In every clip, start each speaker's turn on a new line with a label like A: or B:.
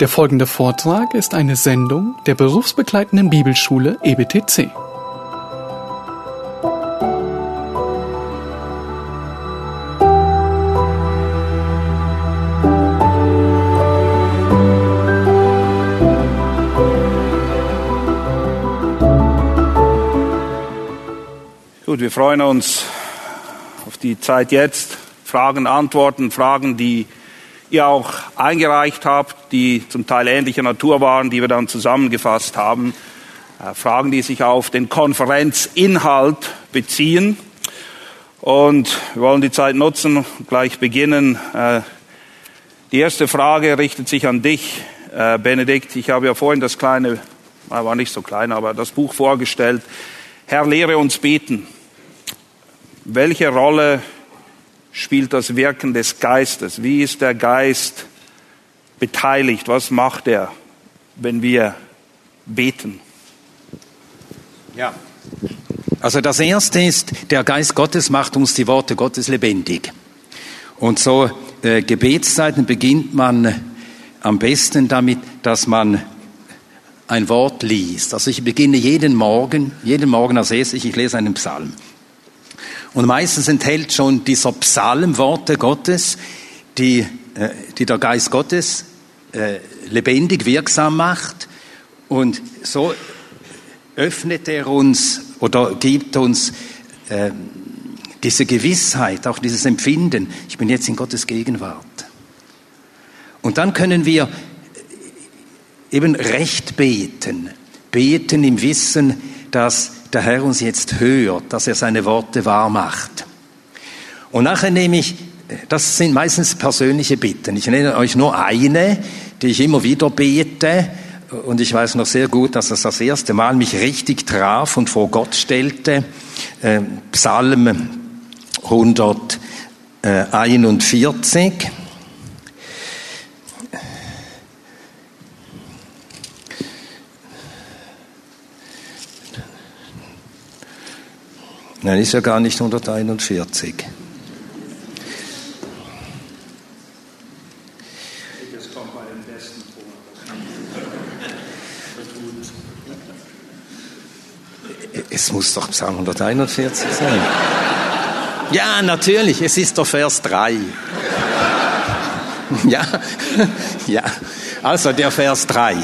A: Der folgende Vortrag ist eine Sendung der berufsbegleitenden Bibelschule EBTC.
B: Gut, wir freuen uns auf die Zeit jetzt. Fragen, Antworten, Fragen, die ihr auch eingereicht habt, die zum Teil ähnlicher Natur waren, die wir dann zusammengefasst haben. Äh, Fragen, die sich auf den Konferenzinhalt beziehen. Und wir wollen die Zeit nutzen, gleich beginnen. Äh, Die erste Frage richtet sich an dich, äh, Benedikt. Ich habe ja vorhin das kleine, war nicht so klein, aber das Buch vorgestellt. Herr, lehre uns beten. Welche Rolle spielt das Wirken des Geistes? Wie ist der Geist beteiligt? Was macht er, wenn wir beten?
C: Ja. Also das erste ist, der Geist Gottes macht uns die Worte Gottes lebendig. Und so äh, Gebetszeiten beginnt man am besten damit, dass man ein Wort liest. Also ich beginne jeden Morgen, jeden Morgen als erstes, ich lese einen Psalm. Und meistens enthält schon dieser Psalm Worte Gottes, die, äh, die der Geist Gottes äh, lebendig wirksam macht. Und so öffnet er uns oder gibt uns äh, diese Gewissheit, auch dieses Empfinden, ich bin jetzt in Gottes Gegenwart. Und dann können wir eben recht beten, beten im Wissen, dass der Herr uns jetzt hört, dass er seine Worte wahr macht. Und nachher nehme ich, das sind meistens persönliche Bitten. Ich nenne euch nur eine, die ich immer wieder bete. Und ich weiß noch sehr gut, dass es das erste Mal mich richtig traf und vor Gott stellte. Äh, Psalm 141. Nein, ist ja gar nicht 141. Muss doch Psalm 141 sein. Ja, natürlich, es ist der Vers 3. Ja, ja. Also der Vers 3.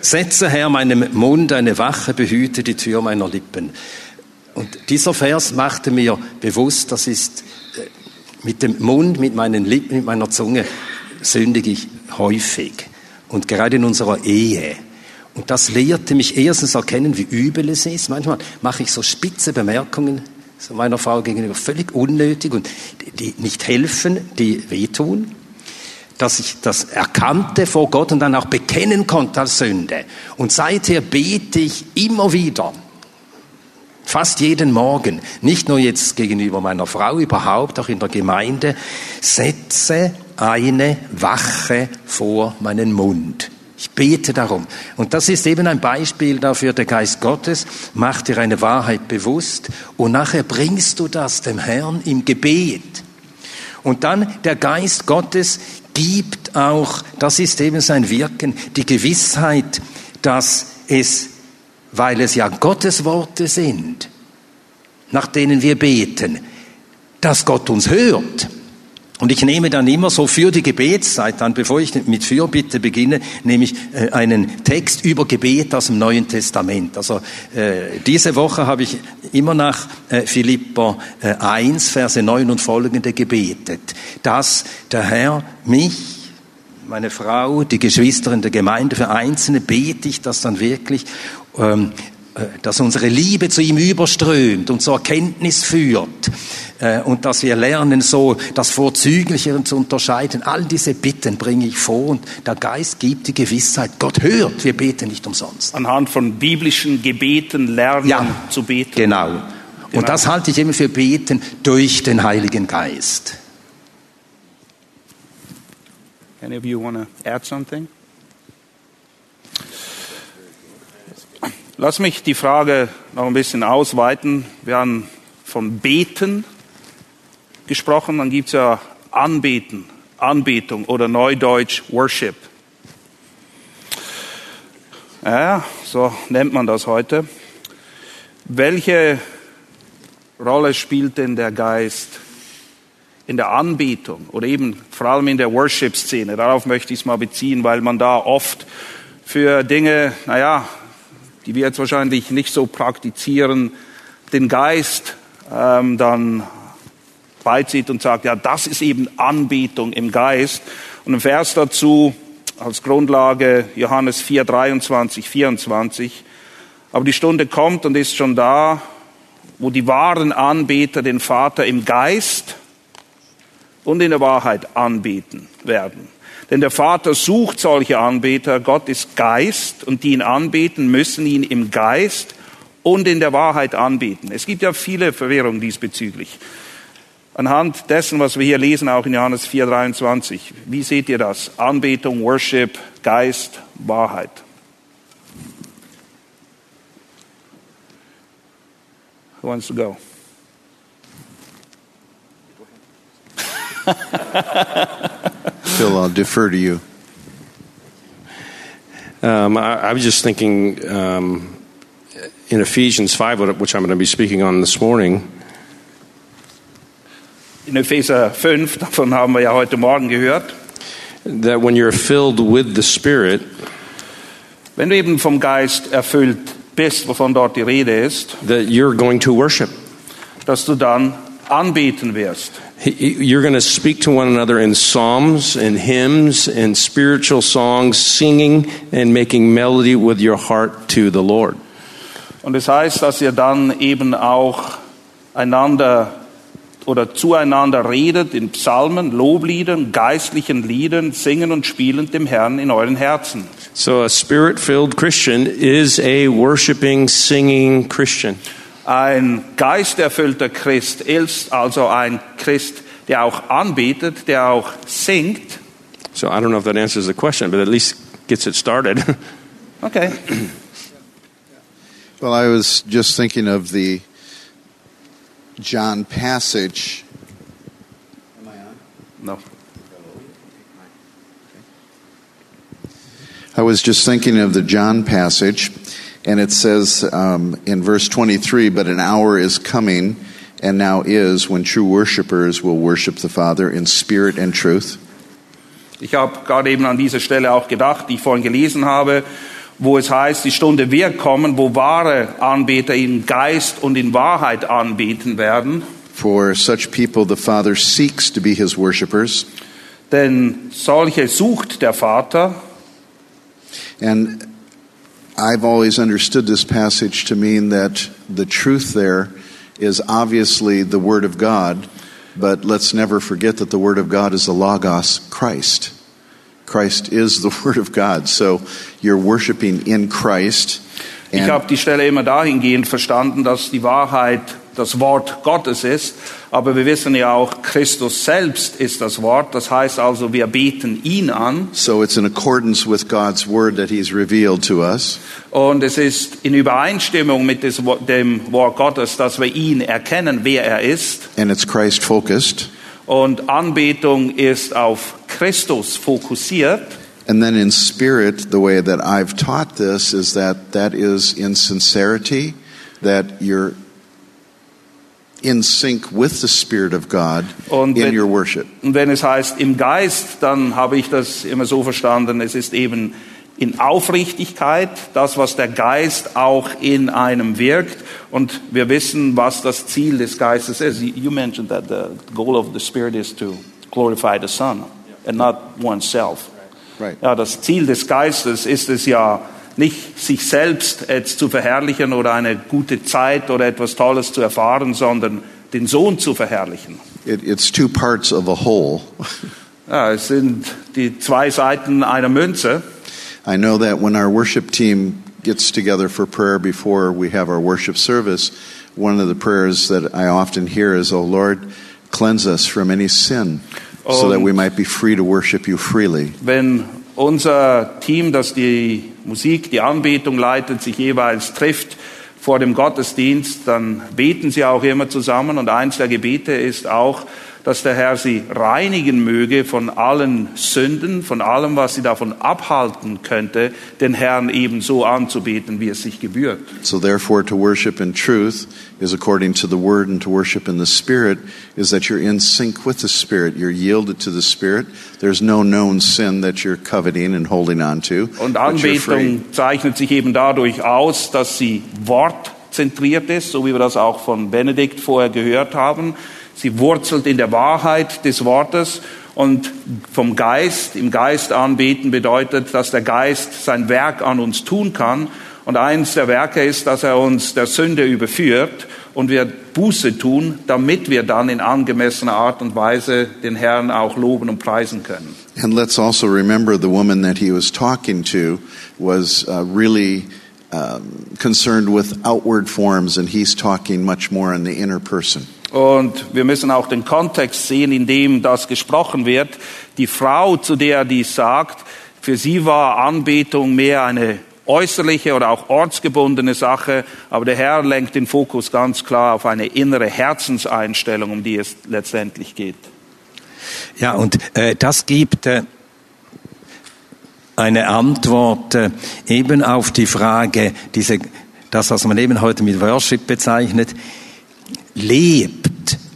C: Setze, Herr, meinem Mund eine Wache, behüte die Tür meiner Lippen. Und dieser Vers machte mir bewusst, das ist äh, mit dem Mund, mit meinen Lippen, mit meiner Zunge sündige ich häufig. Und gerade in unserer Ehe. Und das lehrte mich erstens erkennen, wie übel es ist. Manchmal mache ich so spitze Bemerkungen meiner Frau gegenüber, völlig unnötig und die nicht helfen, die wehtun dass ich das erkannte vor Gott und dann auch bekennen konnte als Sünde. Und seither bete ich immer wieder, fast jeden Morgen, nicht nur jetzt gegenüber meiner Frau, überhaupt auch in der Gemeinde, setze eine Wache vor meinen Mund. Ich bete darum. Und das ist eben ein Beispiel dafür, der Geist Gottes macht dir eine Wahrheit bewusst und nachher bringst du das dem Herrn im Gebet. Und dann der Geist Gottes gibt auch, das ist eben sein Wirken, die Gewissheit, dass es, weil es ja Gottes Worte sind, nach denen wir beten, dass Gott uns hört. Und ich nehme dann immer so für die Gebetszeit dann, bevor ich mit Fürbitte beginne, nehme ich äh, einen Text über Gebet aus dem Neuen Testament. Also äh, diese Woche habe ich immer nach äh, Philipper äh, 1, Verse 9 und folgende gebetet, dass der Herr mich, meine Frau, die Geschwister in der Gemeinde, für Einzelne bete ich das dann wirklich, ähm, äh, dass unsere Liebe zu ihm überströmt und zur Erkenntnis führt äh, und dass wir lernen, so das Vorzügliche zu unterscheiden. All diese Bitten bringe ich vor und der Geist gibt die Gewissheit, Gott hört, wir beten nicht umsonst.
B: Anhand von biblischen Gebeten lernen
C: Ja,
B: zu beten.
C: Genau.
B: Genau.
C: Und das halte ich eben für Beten durch den Heiligen Geist.
B: Any of you want to add something? Lass mich die Frage noch ein bisschen ausweiten. Wir haben von Beten gesprochen, dann gibt es ja Anbeten. Anbetung oder Neudeutsch Worship. Ja, so nennt man das heute. Welche Rolle spielt denn der Geist in der Anbetung oder eben vor allem in der Worship-Szene? Darauf möchte ich es mal beziehen, weil man da oft für Dinge, naja, die wir jetzt wahrscheinlich nicht so praktizieren, den Geist ähm, dann beizieht und sagt, ja, das ist eben Anbetung im Geist. Und ein Vers dazu als Grundlage Johannes 4, 23, 24. Aber die Stunde kommt und ist schon da, wo die wahren Anbeter den Vater im Geist und in der Wahrheit anbeten werden. Denn der Vater sucht solche Anbeter. Gott ist Geist und die ihn anbeten, müssen ihn im Geist und in der Wahrheit anbeten. Es gibt ja viele Verwirrungen diesbezüglich. Anhand dessen, was wir hier lesen, auch in Johannes 4,23. Wie seht ihr das? Anbetung, Worship, Geist, Wahrheit. Who wants to go?
D: Phil, I'll defer to you.
E: Um, I, I was just thinking um, in Ephesians 5, which I'm going to be speaking on this morning,
B: In Epheser 5, davon haben wir ja heute Morgen gehört.
E: that when you're filled with the Spirit,
B: Wenn du eben vom Geist erfüllt bist, wovon dort die Rede ist,
E: that you're going to worship.
B: dass du dann anbeten wirst.
E: You're going to speak to one another in psalms and hymns and spiritual songs, singing and making melody with your heart to the Lord.
B: Und es heißt, dass ihr dann eben auch einander oder zueinander redet in Psalmen, Lobliedern, geistlichen Liedern, singen und spielen dem Herrn in euren Herzen.
E: So, a spirit filled Christian is a worshiping, singing Christian.
B: Ein geisterfüllter Christ ist also ein Christ, der auch anbetet, der auch singt.
E: So, I don't know if that answers the question, but at least gets it started.
B: Okay.
D: Well, I was just thinking of the John passage. Am I on?
B: No.
D: I was just thinking of the John passage, and it says um, in verse 23 But an hour is coming, and now is, when true worshipers will worship the Father in spirit and truth.
B: Ich habe gerade eben an dieser Stelle auch gedacht, die ich vorhin gelesen habe, wo es heißt, die Stunde wird kommen, wo wahre Anbeter in Geist und in Wahrheit anbeten werden.
D: For such people, the Father seeks to be his worshipers.
B: Denn solche sucht der Vater.
D: And I've always understood this passage to mean that the truth there is obviously the Word of God, but let's never forget that the Word of God is the Logos, Christ. Christ is the Word of God. So you're worshiping in Christ.
B: Ich habe die Stelle immer dahingehend verstanden, dass die Wahrheit das Wort Gottes ist. Aber wir wissen ja auch, Christus selbst ist das Wort. Das heißt also, wir beten ihn an.
D: so it's in accordance with God's Word that He's revealed to us.
B: Und es ist in Übereinstimmung mit dem Wort Gottes, dass wir ihn erkennen, wer er ist.
D: And it's Christ focused.
B: Und Anbetung ist auf Christus fokussiert.
D: And then in spirit, the way that I've taught this is that that is in sincerity, that you're in sync with the Spirit of God
B: Und
D: in your worship.
B: Und wenn es heißt im Geist, dann habe ich das immer so verstanden, es ist eben in Aufrichtigkeit, das, was der Geist auch in einem wirkt. Und wir wissen, was das Ziel des Geistes ist. You mentioned that the goal of the Spirit is to glorify the Son and not oneself.
D: Right.
B: Ja, das Ziel des Geistes ist es ja nicht, sich selbst jetzt zu verherrlichen oder eine gute Zeit oder etwas Tolles zu erfahren, sondern den Sohn zu verherrlichen.
D: It, it's two parts of a whole.
B: Ja, es sind die zwei Seiten einer Münze.
D: I know that when our worship team gets together for prayer before we have our worship service, one of the prayers that I often hear is, Oh Lord, cleanse us from any sin so that we might be free to worship you freely.
B: Wenn unser Team, das die Musik, die Anbetung leitet, sich jeweils trifft vor dem Gottesdienst, dann beten sie auch immer zusammen. Und eins der Gebete ist auch, dass der Herr sie reinigen möge von allen Sünden, von allem, was sie davon abhalten könnte, den Herrn ebenso anzubeten, wie es sich gebührt.
D: So therefore, to worship in truth is according to the word, and to worship in the spirit is that you're in sync with the spirit. You're yielded to the spirit. There's no known sin that you're coveting and holding on to.
B: Und. Anbetung zeichnet sich eben dadurch aus, dass sie wortzentriert ist, so wie wir das auch von Benedikt vorher gehört haben. Sie wurzelt in der Wahrheit des Wortes und vom Geist, im Geist anbeten bedeutet, dass der Geist sein Werk an uns tun kann. Und eins der Werke ist, dass er uns der Sünde überführt und wir Buße tun, damit wir dann in angemessener Art und Weise den Herrn auch loben und preisen können.
D: And let's also remember the woman that he was talking to was uh, really um, concerned with outward forms, and he's talking much more in the inner person.
B: Und wir müssen auch den Kontext sehen, in dem das gesprochen wird. Die Frau, zu der er dies sagt, für sie war Anbetung mehr eine äußerliche oder auch ortsgebundene Sache, aber der Herr lenkt den Fokus ganz klar auf eine innere Herzenseinstellung, um die es letztendlich geht.
C: Ja, und äh, das gibt äh, eine Antwort äh, eben auf die Frage, diese, das, was man eben heute mit Worship bezeichnet, lebt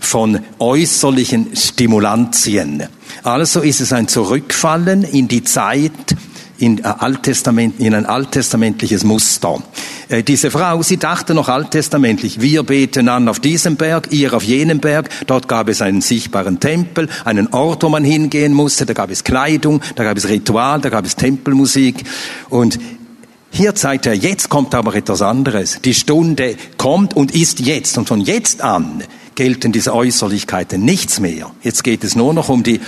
C: von äußerlichen Stimulantien. Also ist es ein Zurückfallen in die Zeit, in, äh, Alttestament, in ein alttestamentliches Muster. Äh, diese Frau, sie dachte noch alttestamentlich, wir beten an auf diesem Berg, ihr auf jenem Berg, dort gab es einen sichtbaren Tempel, einen Ort, wo man hingehen musste, da gab es Kleidung, da gab es Ritual, da gab es Tempelmusik und hier zeigt er, jetzt kommt aber etwas anderes. Die Stunde kommt und ist jetzt. Und von jetzt an gelten diese Äußerlichkeiten nichts mehr. Jetzt geht es nur noch um die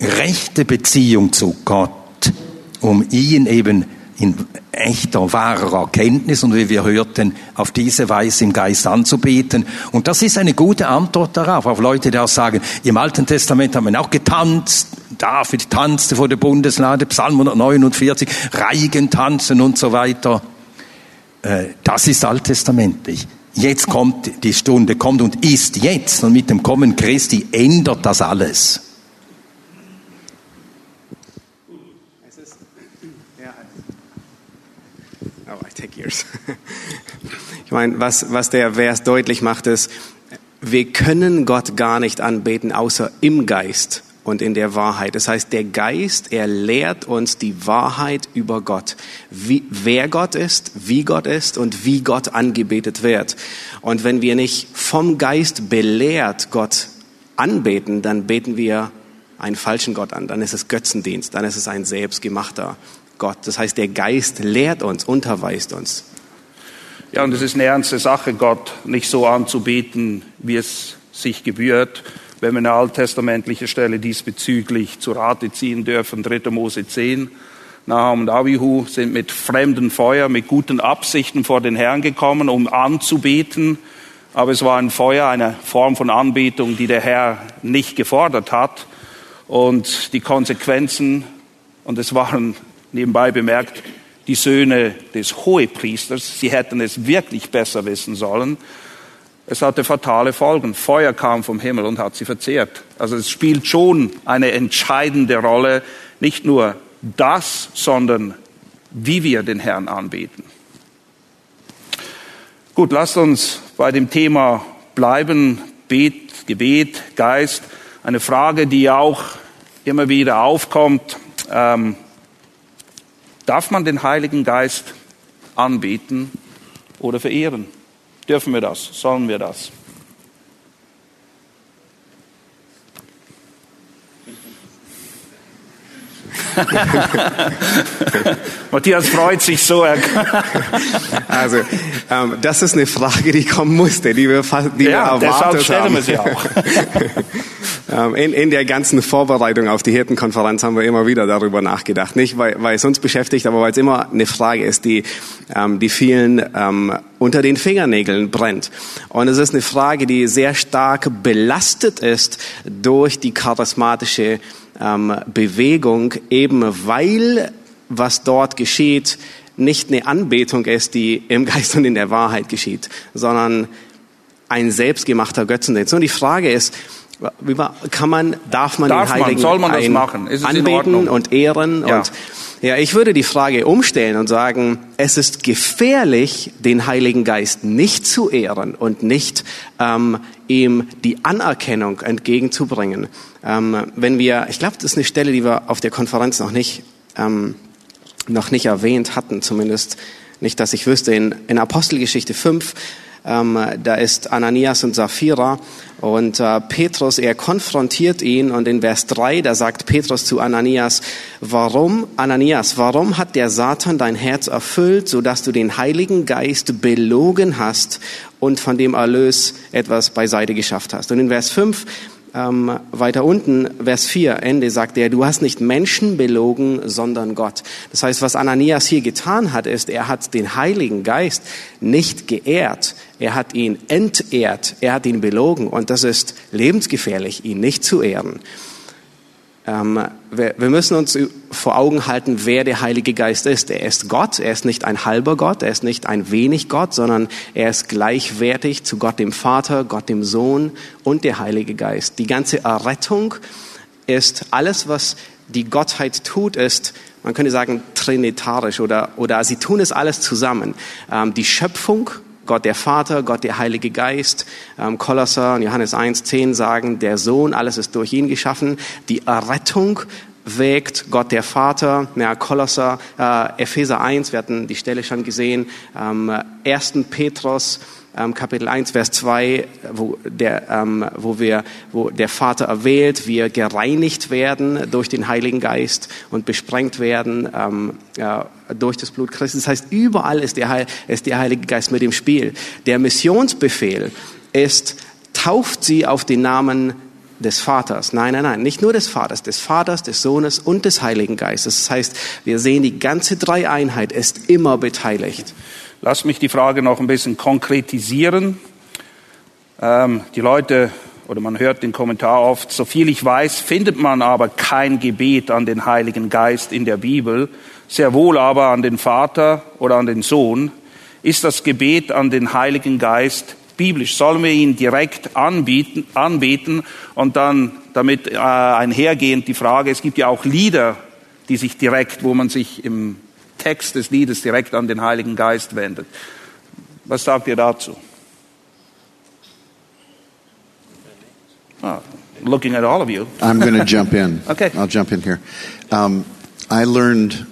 C: rechte Beziehung zu Gott, um ihn eben in echter, wahrer Erkenntnis und wie wir hörten, auf diese Weise im Geist anzubeten. Und das ist eine gute Antwort darauf, auf Leute, die auch sagen, im Alten Testament haben wir auch getanzt, David tanzte vor der Bundeslade, Psalm 149, Reigen tanzen und so weiter. Äh, Das ist alttestamentlich. Jetzt kommt die Stunde, kommt und ist jetzt. Und mit dem Kommen Christi ändert das alles.
F: Oh. Ich meine, was, was der Vers deutlich macht, ist, wir können Gott gar nicht anbeten, außer im Geist und in der Wahrheit. Das heißt, der Geist, er lehrt uns die Wahrheit über Gott. Wie, wer Gott ist, wie Gott ist und wie Gott angebetet wird. Und wenn wir nicht vom Geist belehrt Gott anbeten, dann beten wir einen falschen Gott an. Dann ist es Götzendienst. Dann ist es ein selbstgemachter Gott. Das heißt, der Geist lehrt uns, unterweist uns.
B: Ja, und es ist eine ernste Sache, Gott nicht so anzubeten, wie es sich gebührt. Wenn wir eine alttestamentliche Stelle diesbezüglich zu Rate ziehen dürfen, 3. Mose 10, Nahum und Abihu sind mit fremdem Feuer, mit guten Absichten vor den Herrn gekommen, um anzubeten. Aber es war ein Feuer, eine Form von Anbetung, die der Herr nicht gefordert hat. Und die Konsequenzen, und es waren nebenbei bemerkt, die Söhne des Hohepriesters, sie hätten es wirklich besser wissen sollen. Es hatte fatale Folgen. Feuer kam vom Himmel und hat sie verzehrt. Also es spielt schon eine entscheidende Rolle, nicht nur das, sondern wie wir den Herrn anbeten. Gut, lasst uns bei dem Thema bleiben. Bet, Gebet, Geist. Eine Frage, die auch immer wieder aufkommt. Ähm, Darf man den Heiligen Geist anbeten oder verehren? Dürfen wir das? Sollen wir das? Matthias freut sich so.
F: Also, ähm, das ist eine Frage, die kommen musste, die wir, die
B: ja,
F: wir erwartet haben.
B: wir sie auch.
F: Ähm, In, in der ganzen Vorbereitung auf die Hirtenkonferenz haben wir immer wieder darüber nachgedacht. Nicht, weil, weil es uns beschäftigt, aber weil es immer eine Frage ist, die, ähm, die vielen ähm, unter den Fingernägeln brennt. Und es ist eine Frage, die sehr stark belastet ist durch die charismatische ähm, Bewegung, eben weil was dort geschieht, nicht eine Anbetung ist, die im Geist und in der Wahrheit geschieht, sondern ein selbstgemachter Götzendienst. Und die Frage ist, kann man, darf man
B: Darf
F: den
B: man,
F: Heiligen
B: soll man das machen? Ist
F: anbeten und ehren?
B: Ja.
F: Und ja, ich würde die Frage umstellen und sagen, es ist gefährlich, den Heiligen Geist nicht zu ehren und nicht ähm, ihm die Anerkennung entgegenzubringen. Ähm, wenn wir, ich glaube, das ist eine Stelle, die wir auf der Konferenz noch nicht ähm, noch nicht erwähnt hatten, zumindest nicht, dass ich wüsste. In, in Apostelgeschichte 5, ähm, da ist Ananias und Sapphira und äh, Petrus, er konfrontiert ihn und in Vers 3, da sagt Petrus zu Ananias, warum, Ananias, warum hat der Satan dein Herz erfüllt, sodass du den Heiligen Geist belogen hast und von dem Erlös etwas beiseite geschafft hast? Und in Vers 5, ähm, weiter unten, Vers 4, Ende, sagt er, du hast nicht Menschen belogen, sondern Gott. Das heißt, was Ananias hier getan hat, ist, er hat den Heiligen Geist nicht geehrt, er hat ihn entehrt, er hat ihn belogen und das ist lebensgefährlich, ihn nicht zu ehren. Ähm, wir, müssen uns vor Augen halten, wer der Heilige Geist ist. Er ist Gott, er ist nicht ein halber Gott, er ist nicht ein wenig Gott, sondern er ist gleichwertig zu Gott dem Vater, Gott dem Sohn und der Heilige Geist. Die ganze Errettung ist alles, was die Gottheit tut, ist, man könnte sagen, trinitarisch oder, oder sie tun es alles zusammen. Ähm, die Schöpfung, Gott der Vater, Gott der Heilige Geist, ähm, Kolosser und Johannes 1,10 sagen, der Sohn, alles ist durch ihn geschaffen. Die Errettung wägt Gott der Vater, ja, Kolosser, äh, Epheser 1, wir hatten die Stelle schon gesehen, ähm, 1. Petrus, ähm, Kapitel 1, Vers 2, wo der, ähm, wo wir, wo der Vater erwählt, wir gereinigt werden durch den Heiligen Geist und besprengt werden ähm, ja, durch das Blut Christi. Das heißt, überall ist der, Heil, ist der Heilige Geist mit im Spiel. Der Missionsbefehl ist, tauft sie auf den Namen des Vaters. Nein, nein, nein, nicht nur des Vaters, des Vaters, des Sohnes und des Heiligen Geistes. Das heißt, wir sehen, die ganze Dreieinheit ist immer beteiligt.
B: Lass mich die Frage noch ein bisschen konkretisieren. Ähm, die Leute, oder man hört den Kommentar oft, so viel ich weiß, findet man aber kein Gebet an den Heiligen Geist in der Bibel, sehr wohl aber an den Vater oder an den Sohn. Ist das Gebet an den Heiligen Geist biblisch? Sollen wir ihn direkt anbieten, anbeten und dann damit äh, einhergehend die Frage, es gibt ja auch Lieder, die sich direkt, wo man sich im Text des Liedes direkt an den Heiligen Geist wendet. Was sagt ihr dazu? Ah, looking at all of you.
D: I'm going to jump in.
B: Okay.
D: I'll jump in here. Um, I learned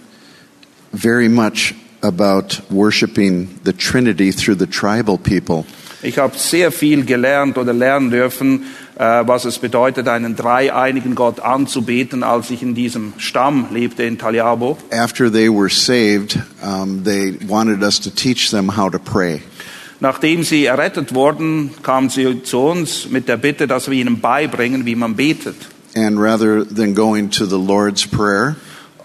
D: very much about worshiping the Trinity through the tribal people.
B: Ich habe sehr viel gelernt oder lernen dürfen, was es bedeutet, einen dreieinigen Gott anzubeten, als ich in diesem Stamm lebte in Taliabo.
D: After they were saved, um, they wanted us to teach them how to pray.
B: Nachdem sie errettet wurden, kamen sie zu uns mit der Bitte, dass wir ihnen beibringen, wie man betet.
D: And rather than going to the Lord's Prayer,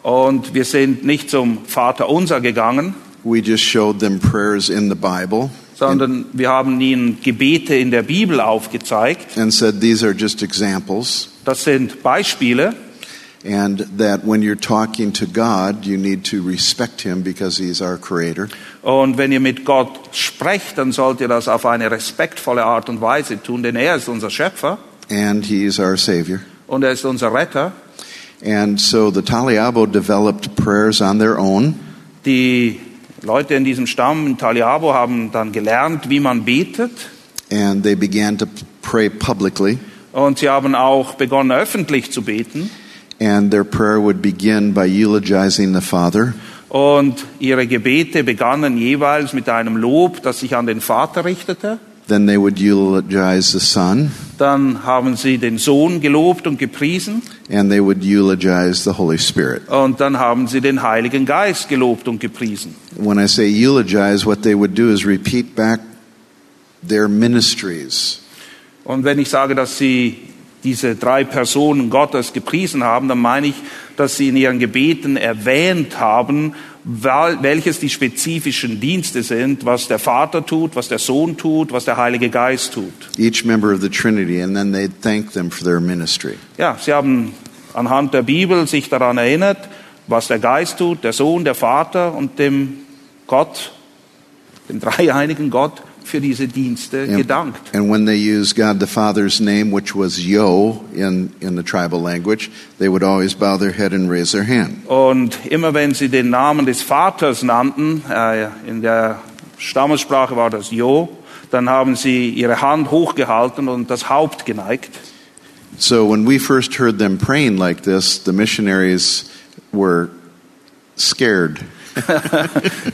B: Und wir sind nicht zum Vater unser gegangen,
D: we just showed them prayers in the Bible
B: sondern wir haben ihnen Gebete in der Bibel aufgezeigt.
D: and said these are just examples.
B: Das sind Beispiele.
D: And that when you're talking to God, you need to respect Him because He's our Creator.
B: Und wenn ihr mit Gott sprecht, dann sollt ihr das auf eine respektvolle Art und Weise tun, denn er ist unser Schöpfer
D: and He is our Savior.
B: und er ist unser Retter.
D: And so the Taliabo developed prayers on their own,
B: Die Leute in diesem Stamm in Taliabo haben dann gelernt, wie man betet.
D: and they began to pray publicly.
B: Und sie haben auch begonnen, öffentlich zu beten.
D: And their prayer would begin by eulogizing the Father,
B: Und ihre Gebete begannen jeweils mit einem Lob, das sich an den Vater richtete.
D: Then they would eulogize the Son,
B: Dann haben sie den Sohn gelobt und gepriesen.
D: and they would eulogize the Holy Spirit.
B: Und dann haben sie den Heiligen Geist gelobt und gepriesen.
D: When I say eulogize, what they would do is repeat back their ministries.
B: Und wenn ich sage, dass sie diese drei Personen Gottes gepriesen haben, dann meine ich, dass sie in ihren Gebeten erwähnt haben, welches die spezifischen Dienste sind, was der Vater tut, was der Sohn tut, was der Heilige Geist tut.
D: Each member of the Trinity, and then they'd thank them for their ministry.
B: Ja, sie haben anhand der Bibel sich daran erinnert, was der Geist tut, der Sohn, der Vater und dem Gott, dem dreieinigen Gott für diese Dienste gedankt.
D: And when they used God the Father's name, which was Yo in, in the tribal language, they would always bow their head and raise their hand.
B: Und immer wenn sie den Namen des Vaters nannten, äh, in der Stammessprache war das Jo, dann haben sie ihre Hand hochgehalten und das Haupt geneigt.
D: So when we first heard them praying like this, the missionaries were scared.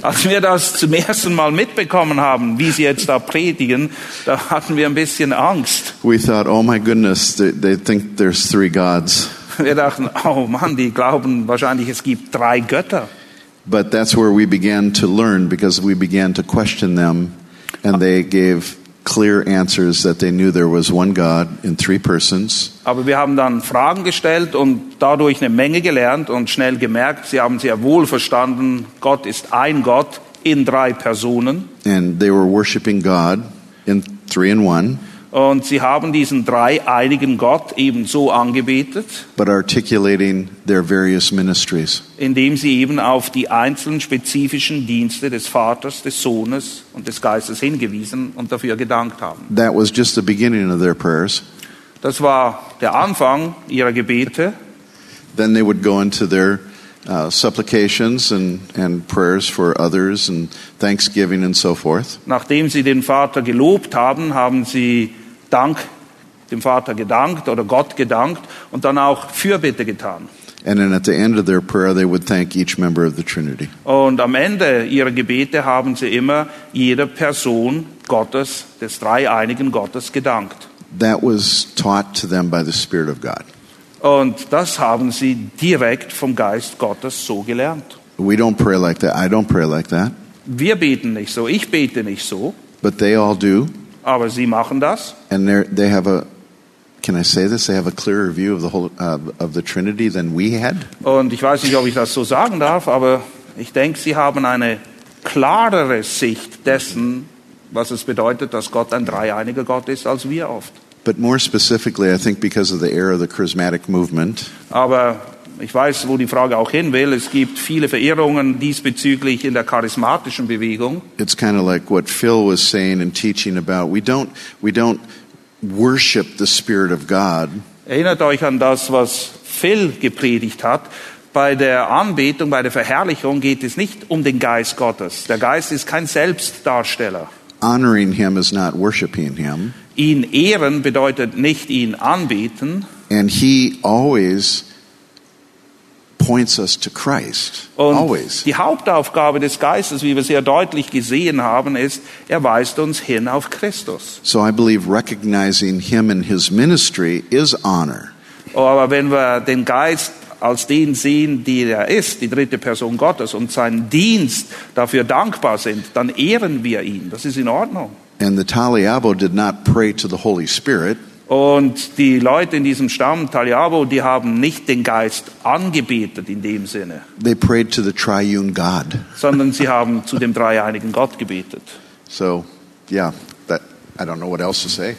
B: Als wir das zum ersten Mal mitbekommen haben, wie sie jetzt da predigen, da hatten wir ein bisschen Angst.
D: We thought, oh my goodness, they, think there's three gods.
B: Wir dachten, oh Mann, die glauben wahrscheinlich, es gibt drei Götter.
D: But that's where we began to learn because we began to question them, and they gave clear answers that they knew there was one God in three persons.
B: Aber wir haben dann Fragen gestellt und dadurch eine Menge gelernt und schnell gemerkt, sie haben sehr wohl verstanden, Gott ist ein Gott in drei Personen.
D: And they were worshiping God in three in one,
B: Und sie haben diesen dreieinigen Gott ebenso angebetet,
D: but articulating their various ministries.
B: indem sie eben auf die einzelnen spezifischen Dienste des Vaters, des Sohnes und des Geistes hingewiesen und dafür gedankt haben.
D: That was just the beginning of their prayers.
B: Das war der Anfang ihrer Gebete.
D: Then they would go into their uh, supplications and, and prayers for others and thanksgiving and so forth.
B: Nachdem sie den Vater gelobt haben, haben sie Dank dem Vater gedankt oder Gott gedankt und dann auch Fürbitte getan.
D: And then at the end of their prayer, they would thank each member of the Trinity.
B: Und am Ende ihrer Gebete haben sie immer jeder Person Gottes, des dreieinigen Gottes gedankt.
D: That was taught to them by the Spirit of God.
B: Und das haben sie direkt vom Geist Gottes so gelernt.
D: We don't pray like that. I don't pray like that.
B: Wir beten nicht so, ich bete nicht so,
D: But they all do.
B: Aber sie machen das.
D: And they have a, can I say this? They have a clearer view of the, whole, uh, of the Trinity than we had.
B: Und ich weiß nicht, ob ich das so sagen darf, aber ich denke, sie haben eine klarere Sicht dessen, was es bedeutet, dass Gott ein dreieiniger Gott ist, als wir oft.
D: But more specifically, I think because of the era of the charismatic movement,
B: Aber ich weiß, wo die Frage auch hin will. Es gibt viele Verirrungen diesbezüglich in der charismatischen Bewegung.
D: it's kind of like what Phil was saying and teaching about. We don't, we don't worship the Spirit of God.
B: Erinnert euch an das, was Phil gepredigt hat. Bei der Anbetung, bei der Verherrlichung geht es nicht um den Geist Gottes. Der Geist ist kein Selbstdarsteller.
D: Honoring Him is not worshiping Him.
B: Ihn ehren bedeutet nicht ihn anbeten.
D: And He always points us to Christ.
B: Und
D: always.
B: die Hauptaufgabe des Geistes, wie wir sehr deutlich gesehen haben, ist, er weist uns hin auf Christus.
D: So I believe recognizing Him and His ministry is honor.
B: Aber wenn wir den Geist als den sehen, die er ist, die dritte Person Gottes und seinen Dienst dafür dankbar sind, dann ehren wir ihn. Das ist in Ordnung.
D: And the Taliabo did not pray to the Holy Spirit.
B: Und die Leute in diesem Stamm, Taliabo, die haben nicht den Geist angebetet in dem Sinne,
D: They prayed to the triune God.
B: sondern sie haben zu dem dreieinigen Gott gebetet.
D: So, yeah, that I don't know what else to say.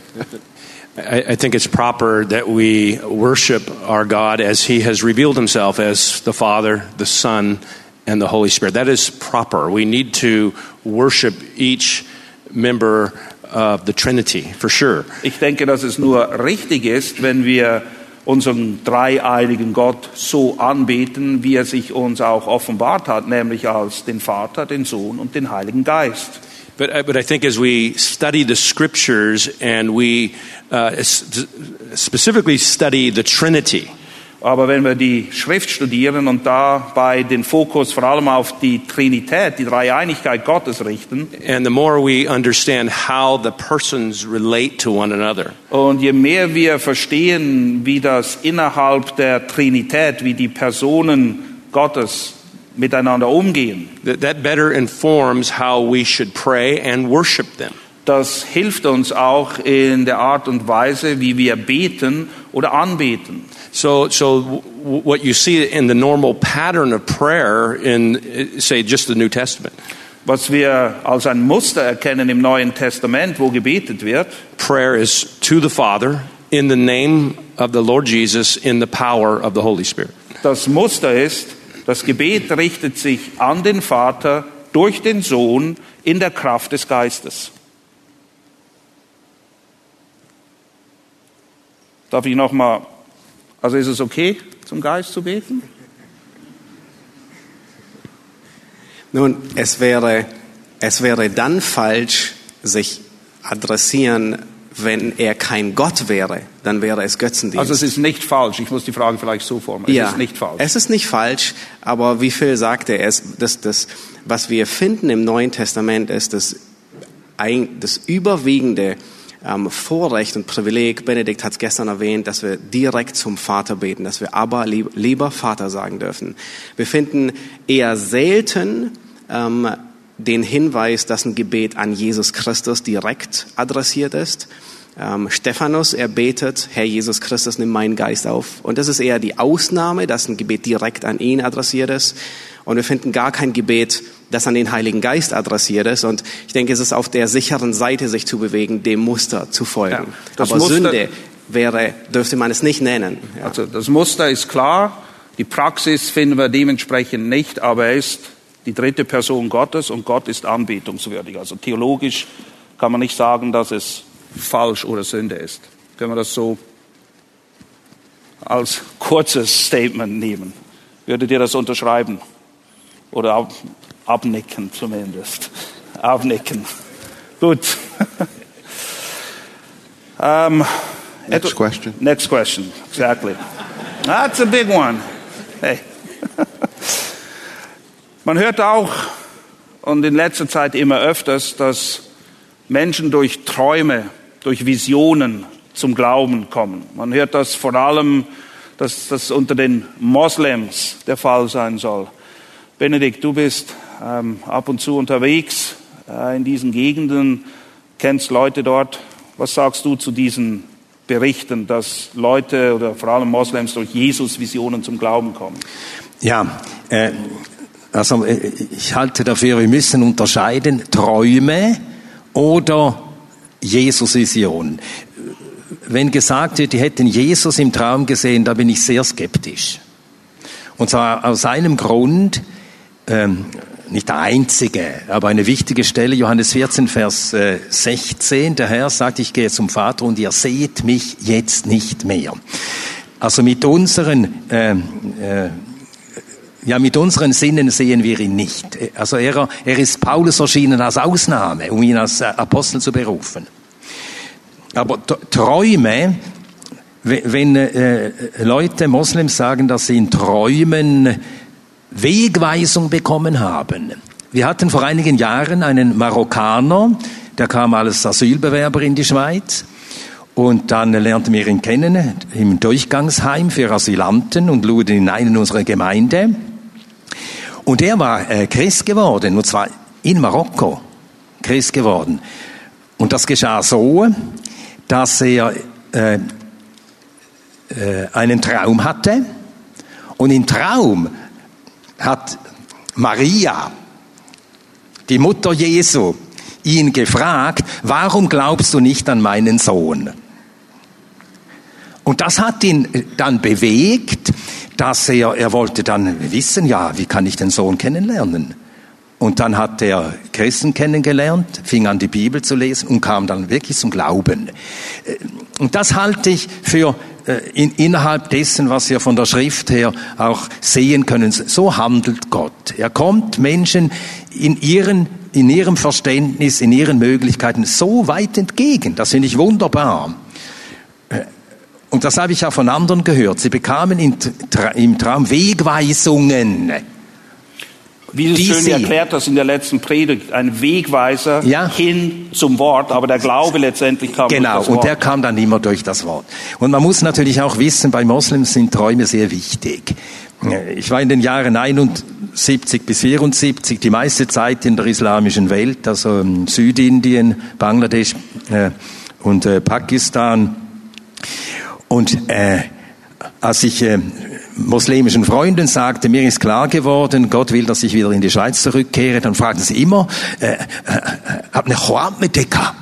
E: I, I think it's proper that we worship our God as He has revealed Himself as the Father, the Son, and the Holy Spirit. That is proper. We need to worship each member of the Trinity, for sure.
B: Ich denke, dass es nur richtig ist, wenn wir unseren dreieinigen Gott so anbeten, wie er sich uns auch offenbart hat, nämlich als den Vater, den Sohn und den Heiligen Geist.
E: But, I- but I think as we study the scriptures and we uh, specifically study the Trinity,
B: Aber wenn wir die Schrift studieren und dabei den Fokus vor allem auf die Trinität, die Dreieinigkeit Gottes richten,
E: and the more we understand how the persons relate to one another,
B: und je mehr wir verstehen, wie das innerhalb der Trinität, wie die Personen Gottes miteinander umgehen,
E: that, that better informs how we should pray and worship them.
B: das hilft uns auch in der Art und Weise, wie wir beten oder anbeten.
E: So, so what you see in the normal pattern of prayer in, uh, say, just the New Testament,
B: Was wir als ein Muster erkennen im Neuen Testament, wo gebetet wird,
E: prayer is to the Father in the name of the Lord Jesus in the power of the Holy Spirit.
B: das Muster ist, das Gebet richtet sich an den Vater durch den Sohn in der Kraft des Geistes. Darf ich noch mal, also ist es okay, zum Geist zu beten?
F: Nun, es wäre, es wäre dann falsch, sich adressieren, wenn er kein Gott wäre, dann wäre es Götzendienst.
B: Also es ist nicht falsch. Ich muss die Frage vielleicht so formulieren.
F: ja,
B: Es ist nicht falsch.
F: Es ist nicht falsch, aber wie Phil sagte, es, das, das, was wir finden im Neuen Testament ist das, ein, das überwiegende ähm, Vorrecht und Privileg, Benedikt hat es gestern erwähnt, dass wir direkt zum Vater beten, dass wir aber lieb, lieber Vater sagen dürfen. Wir finden eher selten ähm, den Hinweis, dass ein Gebet an Jesus Christus direkt adressiert ist. Ähm, Stephanus, er betet, Herr Jesus Christus, nimm meinen Geist auf. Und das ist eher die Ausnahme, dass ein Gebet direkt an ihn adressiert ist. Und wir finden gar kein Gebet, das an den Heiligen Geist adressiert ist. Und ich denke, es ist auf der sicheren Seite, sich zu bewegen, dem Muster zu folgen.
B: Ja,
F: Aber
B: Muster-
F: Sünde wäre, dürfte man es nicht nennen. Ja.
B: Also das Muster ist klar, die Praxis finden wir dementsprechend nicht, aber er ist die dritte Person Gottes und Gott ist anbetungswürdig. Also theologisch kann man nicht sagen, dass es falsch oder Sünde ist. Können wir das so als kurzes Statement nehmen? Würdet ihr das unterschreiben? Oder abnicken zumindest? Abnicken. Gut. um,
D: Next question.
B: Next question, exactly. That's a big one. Hey. Man hört auch und in letzter Zeit immer öfters, dass Menschen durch Träume, durch Visionen zum Glauben kommen. Man hört das vor allem, dass das unter den Moslems der Fall sein soll. Benedikt, du bist ähm, ab und zu unterwegs äh, in diesen Gegenden, kennst Leute dort. Was sagst du zu diesen Berichten, dass Leute oder vor allem Moslems durch Jesus Visionen zum Glauben kommen?
C: Ja, äh, also äh, ich halte dafür, wir müssen unterscheiden Träume oder Jesus-Vision. Wenn gesagt wird, die hätten Jesus im Traum gesehen, da bin ich sehr skeptisch. Und zwar aus einem Grund, ähm, nicht der einzige, aber eine wichtige Stelle, Johannes 14, Vers äh, 16, der Herr sagt, ich gehe zum Vater und ihr seht mich jetzt nicht mehr. Also mit unseren äh, äh, ja, mit unseren Sinnen sehen wir ihn nicht. Also er, er ist Paulus erschienen als Ausnahme, um ihn als äh, Apostel zu berufen. Aber Träume, we- wenn äh, Leute, Moslems sagen, dass sie in Träumen Wegweisung bekommen haben. Wir hatten vor einigen Jahren einen Marokkaner, der kam als Asylbewerber in die Schweiz. Und dann lernten wir ihn kennen im Durchgangsheim für Asylanten und luden ihn ein in unsere Gemeinde. Und er war äh, Christ geworden, und zwar in Marokko Christ geworden. Und das geschah so, dass er äh, äh, einen Traum hatte. Und im Traum hat Maria, die Mutter Jesu, ihn gefragt, warum glaubst du nicht an meinen Sohn? Und das hat ihn dann bewegt, dass er, er wollte dann wissen, ja, wie kann ich den Sohn kennenlernen? Und dann hat er Christen kennengelernt, fing an die Bibel zu lesen und kam dann wirklich zum Glauben. Und das halte ich für in, innerhalb dessen, was wir von der Schrift her auch sehen können. So handelt Gott. Er kommt Menschen in ihren in ihrem Verständnis, in ihren Möglichkeiten so weit entgegen. Das finde ich wunderbar. Und das habe ich auch von anderen gehört. Sie bekamen im Traum Wegweisungen.
B: Wie du
C: Die
B: schön erklärt hast in der letzten Predigt, ein Wegweiser
C: Ja.
B: hin zum Wort, aber der Glaube letztendlich kam
C: Genau,
B: durch das
C: und
B: Wort.
C: der kam dann immer durch das Wort. Und man muss natürlich auch wissen, bei Moslems sind Träume sehr wichtig. Ich war in den Jahren 71 bis 74 die meiste Zeit in der islamischen Welt, also in Südindien, Bangladesch äh, und äh, Pakistan. Und äh, als ich äh, muslimischen Freunden sagte, mir ist klar geworden, Gott will, dass ich wieder in die Schweiz zurückkehre, dann fragten sie immer, äh, äh, hab eine Choab mit Deka?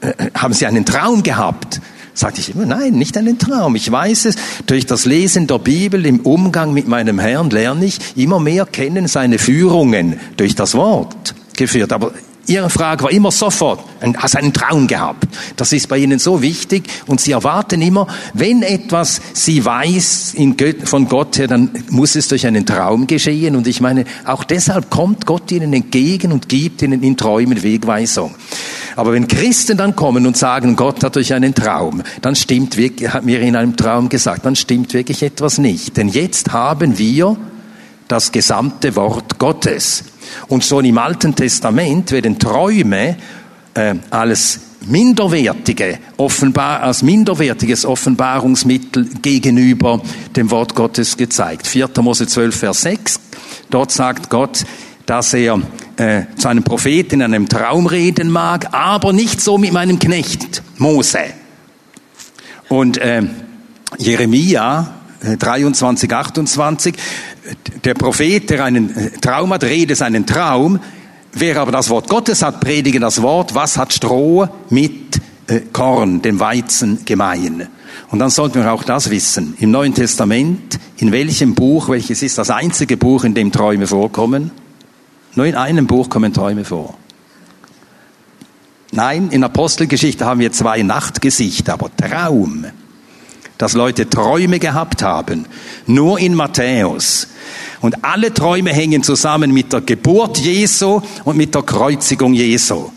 C: Äh, haben Sie einen Traum gehabt? Sagte ich immer, nein, nicht einen Traum. Ich weiß es, durch das Lesen der Bibel, im Umgang mit meinem Herrn lerne ich immer mehr kennen seine Führungen durch das Wort geführt. Aber ihre Frage war immer sofort, hast einen Traum gehabt? Das ist bei ihnen so wichtig und sie erwarten immer, wenn etwas sie weiß von Gott her, dann muss es durch einen Traum geschehen. Und ich meine, auch deshalb kommt Gott ihnen entgegen und gibt ihnen in Träumen Wegweisung. Aber wenn Christen dann kommen und sagen, Gott hat durch einen Traum, dann stimmt wirklich, hat mir in einem Traum gesagt, dann stimmt wirklich etwas nicht. Denn jetzt haben wir das gesamte Wort Gottes. Und schon im Alten Testament werden Träume äh, als minderwertige offenbar als minderwertiges Offenbarungsmittel gegenüber dem Wort Gottes gezeigt. 4. Mose 12 Vers 6. Dort sagt Gott, dass er äh, zu einem Propheten in einem Traum reden mag, aber nicht so mit meinem Knecht Mose. Und äh, Jeremia 23, äh, 28, der Prophet, der einen äh, Traum hat, redet seinen Traum, wer aber das Wort Gottes hat, predige das Wort, was hat Stroh mit äh, Korn, dem Weizen gemein? Und dann sollten wir auch das wissen. Im Neuen Testament, in welchem Buch, welches ist das einzige Buch, in dem Träume vorkommen? Nur in einem Buch kommen Träume vor. Nein, in Apostelgeschichte haben wir zwei Nachtgesichter, aber Traum, dass Leute Träume gehabt haben, nur in Matthäus. Und alle Träume hängen zusammen mit der Geburt Jesu und mit der Kreuzigung Jesu.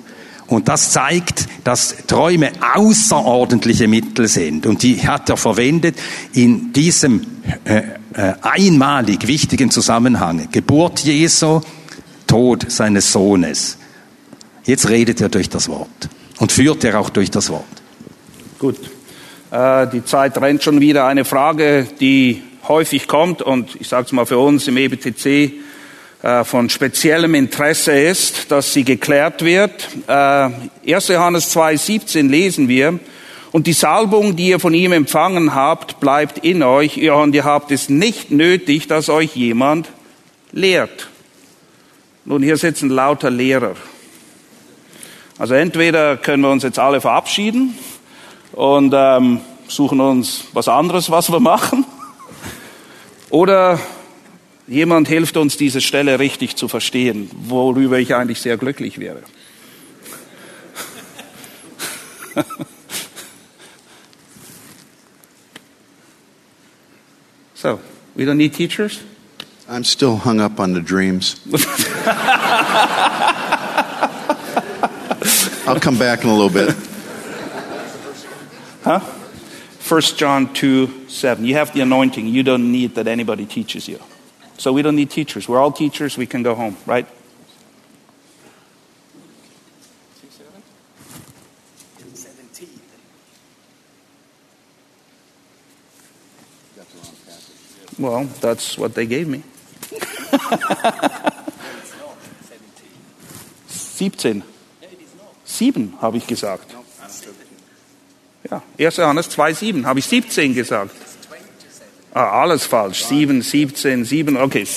C: Und das zeigt, dass Träume außerordentliche Mittel sind. Und die hat er verwendet in diesem äh, äh, einmalig wichtigen Zusammenhang. Geburt Jesu, Tod seines Sohnes. Jetzt redet er durch das Wort und führt er auch durch das Wort.
B: Gut, die Zeit rennt schon wieder. Eine Frage, die häufig kommt und ich sage es mal für uns im EBTC äh, von speziellem Interesse ist, dass sie geklärt wird. Äh, 1. Johannes 2,17 lesen wir, und die Salbung, die ihr von ihm empfangen habt, bleibt in euch, und ihr habt es nicht nötig, dass euch jemand lehrt. Nun, hier sitzen lauter Lehrer. Also entweder können wir uns jetzt alle verabschieden und ähm, suchen uns was anderes, was wir machen, oder jemand hilft uns, diese Stelle richtig zu verstehen, worüber ich eigentlich sehr glücklich wäre. so, we don't need teachers?
D: I'm still hung up on the dreams. I'll come back in a little bit.
B: Huh? 1 John 2 7. You have the anointing. You don't need that anybody teaches you. So we don't need teachers. We're all teachers. We can go home, right? Well, that's what they gave me. 17. Sieben habe ich gesagt. Ja, 1. Johannes 2,7 habe ich 17 gesagt. Ah, alles falsch. 7, 17, 7, okay.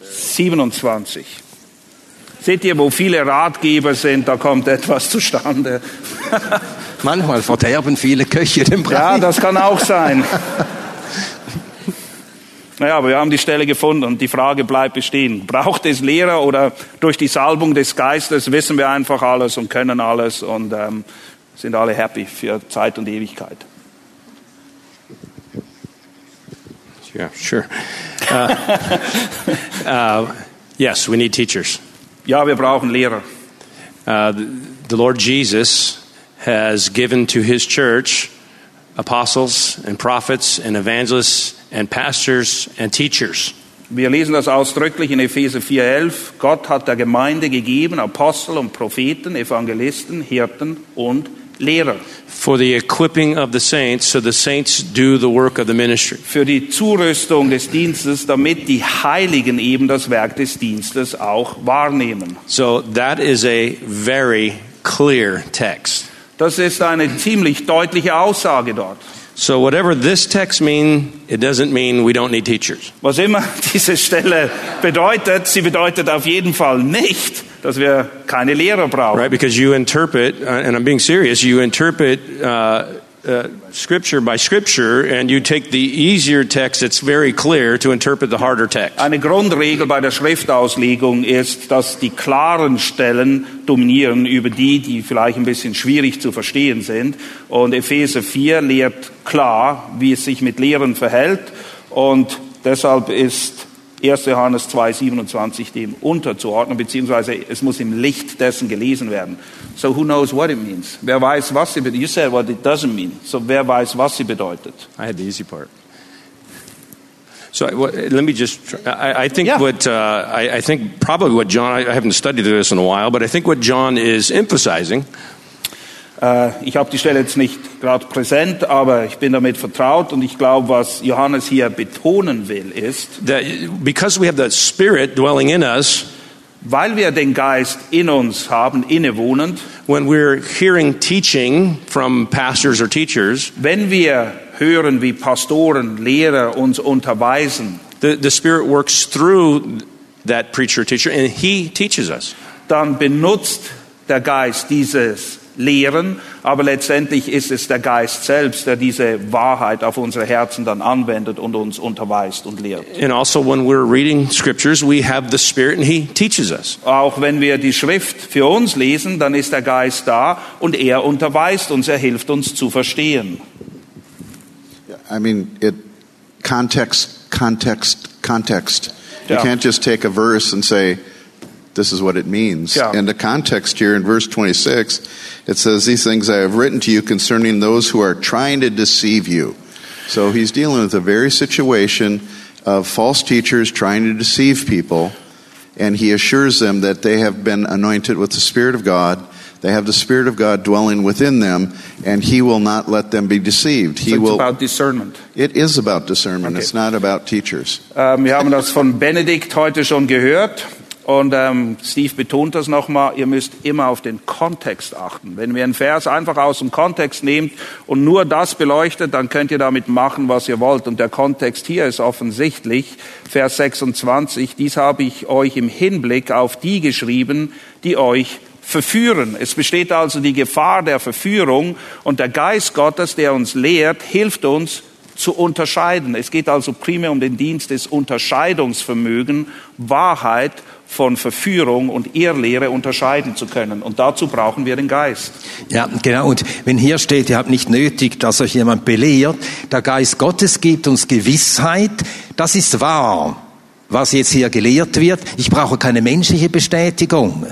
B: 27. Seht ihr, wo viele Ratgeber sind, da kommt etwas zustande.
C: Manchmal verderben viele Köche den Brei.
B: Ja, das kann auch sein. Naja, aber wir haben die Stelle gefunden und die Frage bleibt bestehen. Braucht es Lehrer oder durch die Salbung des Geistes wissen wir einfach alles und können alles und ähm, sind alle happy für Zeit und Ewigkeit?
E: Yeah, sure. Uh, uh, yes, we need teachers.
B: Ja, wir brauchen Lehrer.
E: Uh, the Lord Jesus has given to his church apostles and prophets and evangelists and pastors and teachers.
B: Wir lesen das ausdrücklich in Epheser 4,11. Gott hat der Gemeinde gegeben Apostel und Propheten, Evangelisten, Hirten und Lehrer.
E: For the equipping of the saints, so the saints do the work of the ministry.
B: Für die Zurüstung des Dienstes, damit die Heiligen eben das Werk des Dienstes auch wahrnehmen.
E: So that is a very clear text.
B: Das ist eine ziemlich deutliche Aussage dort.
E: So whatever this text mean, it doesn't mean we don't need teachers.
B: Was immer diese Stelle bedeutet, sie bedeutet auf jeden Fall nicht, dass wir keine Lehrer brauchen.
E: Right? Because you interpret, uh, and I'm being serious, you interpret uh, uh, scripture by scripture and you take the easier text that's very clear to interpret the harder text.
B: Eine Grundregel bei der Schriftauslegung ist, dass die klaren Stellen dominieren über die, die vielleicht ein bisschen schwierig zu verstehen sind. Und Epheser 4 lehrt klar, wie es sich mit Lehren verhält. Und deshalb ist 1. Johannes 2, 27 dem unterzuordnen, beziehungsweise es muss im Licht dessen gelesen werden. So who knows what it means? Wer weiß, was sie bedeutet? You said what it doesn't mean. So wer weiß, was sie bedeutet?
E: I had the easy part. So let me just. try- I, I think
B: Yeah.
E: what uh, I, I think probably what John. I, I haven't studied this in a while, but I think what John is emphasizing
B: ich habe die Stelle jetzt nicht gerade präsent, aber ich bin damit vertraut und ich glaube, was Johannes hier betonen will, ist,
E: that because we have the Spirit dwelling in us,
B: weil wir den Geist in uns haben, innewohnend,
E: when we're hearing teaching from pastors or teachers,
B: wenn wir hören, wie Pastoren, Lehrer uns unterweisen,
E: the, the Spirit works through that preacher teacher, and He teaches us.
B: dann benutzt der Geist dieses Lehren, aber letztendlich ist es der Geist selbst, der diese Wahrheit auf unsere Herzen dann anwendet und uns unterweist und lehrt.
E: And also, when we're reading scriptures, we have the Spirit, and He teaches us.
B: Auch wenn wir die Schrift für uns lesen, dann ist der Geist da und er unterweist uns, er hilft uns zu verstehen.
D: I mean, it context, context, context. You
B: Yeah.
D: can't just take a verse and say, this is what it means.
B: Yeah.
D: And the context here in verse 26, it says, These things I have written to you concerning those who are trying to deceive you. So he's dealing with a very situation of false teachers trying to deceive people, and he assures them that they have been anointed with the Spirit of God. They have the Spirit of God dwelling within them, and he will not let them be deceived. He
B: So it's
D: will.
B: about discernment.
D: It is about discernment.
B: Okay.
D: It's not about teachers.
B: Ähm, wir haben das von Benedikt heute schon gehört und ähm, Steve betont das nochmal, ihr müsst immer auf den Kontext achten. Wenn wir einen Vers einfach aus dem Kontext nehmt und nur das beleuchtet, dann könnt ihr damit machen, was ihr wollt. Und der Kontext hier ist offensichtlich, Vers 26, dies habe ich euch im Hinblick auf die geschrieben, die euch verführen. Es besteht also die Gefahr der Verführung und der Geist Gottes, der uns lehrt, hilft uns zu unterscheiden. Es geht also primär um den Dienst des Unterscheidungsvermögen, Wahrheit von Verführung und Irrlehre unterscheiden zu können. Und dazu brauchen wir den Geist.
C: Ja, genau. Und wenn hier steht, ihr habt nicht nötig, dass euch jemand belehrt, der Geist Gottes gibt uns Gewissheit, das ist wahr, was jetzt hier gelehrt wird. Ich brauche keine menschliche Bestätigung.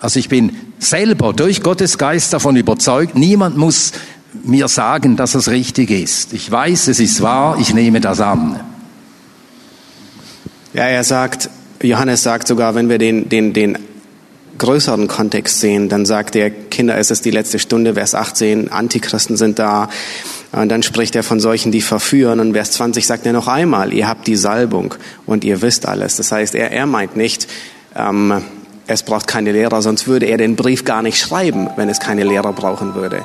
C: Also ich bin selber durch Gottes Geist davon überzeugt, niemand muss mir sagen, dass es richtig ist. Ich weiß, es ist wahr, ich nehme das an.
F: Ja, er sagt, Johannes sagt sogar, wenn wir den, den, den größeren Kontext sehen, dann sagt er, Kinder, es ist die letzte Stunde, Vers 18, Antichristen sind da. Und dann spricht er von solchen, die verführen. Und Vers 20 sagt er noch einmal, ihr habt die Salbung und ihr wisst alles. Das heißt, er, er meint nicht, ähm, es braucht keine Lehrer, sonst würde er den Brief gar nicht schreiben, wenn es keine Lehrer brauchen würde.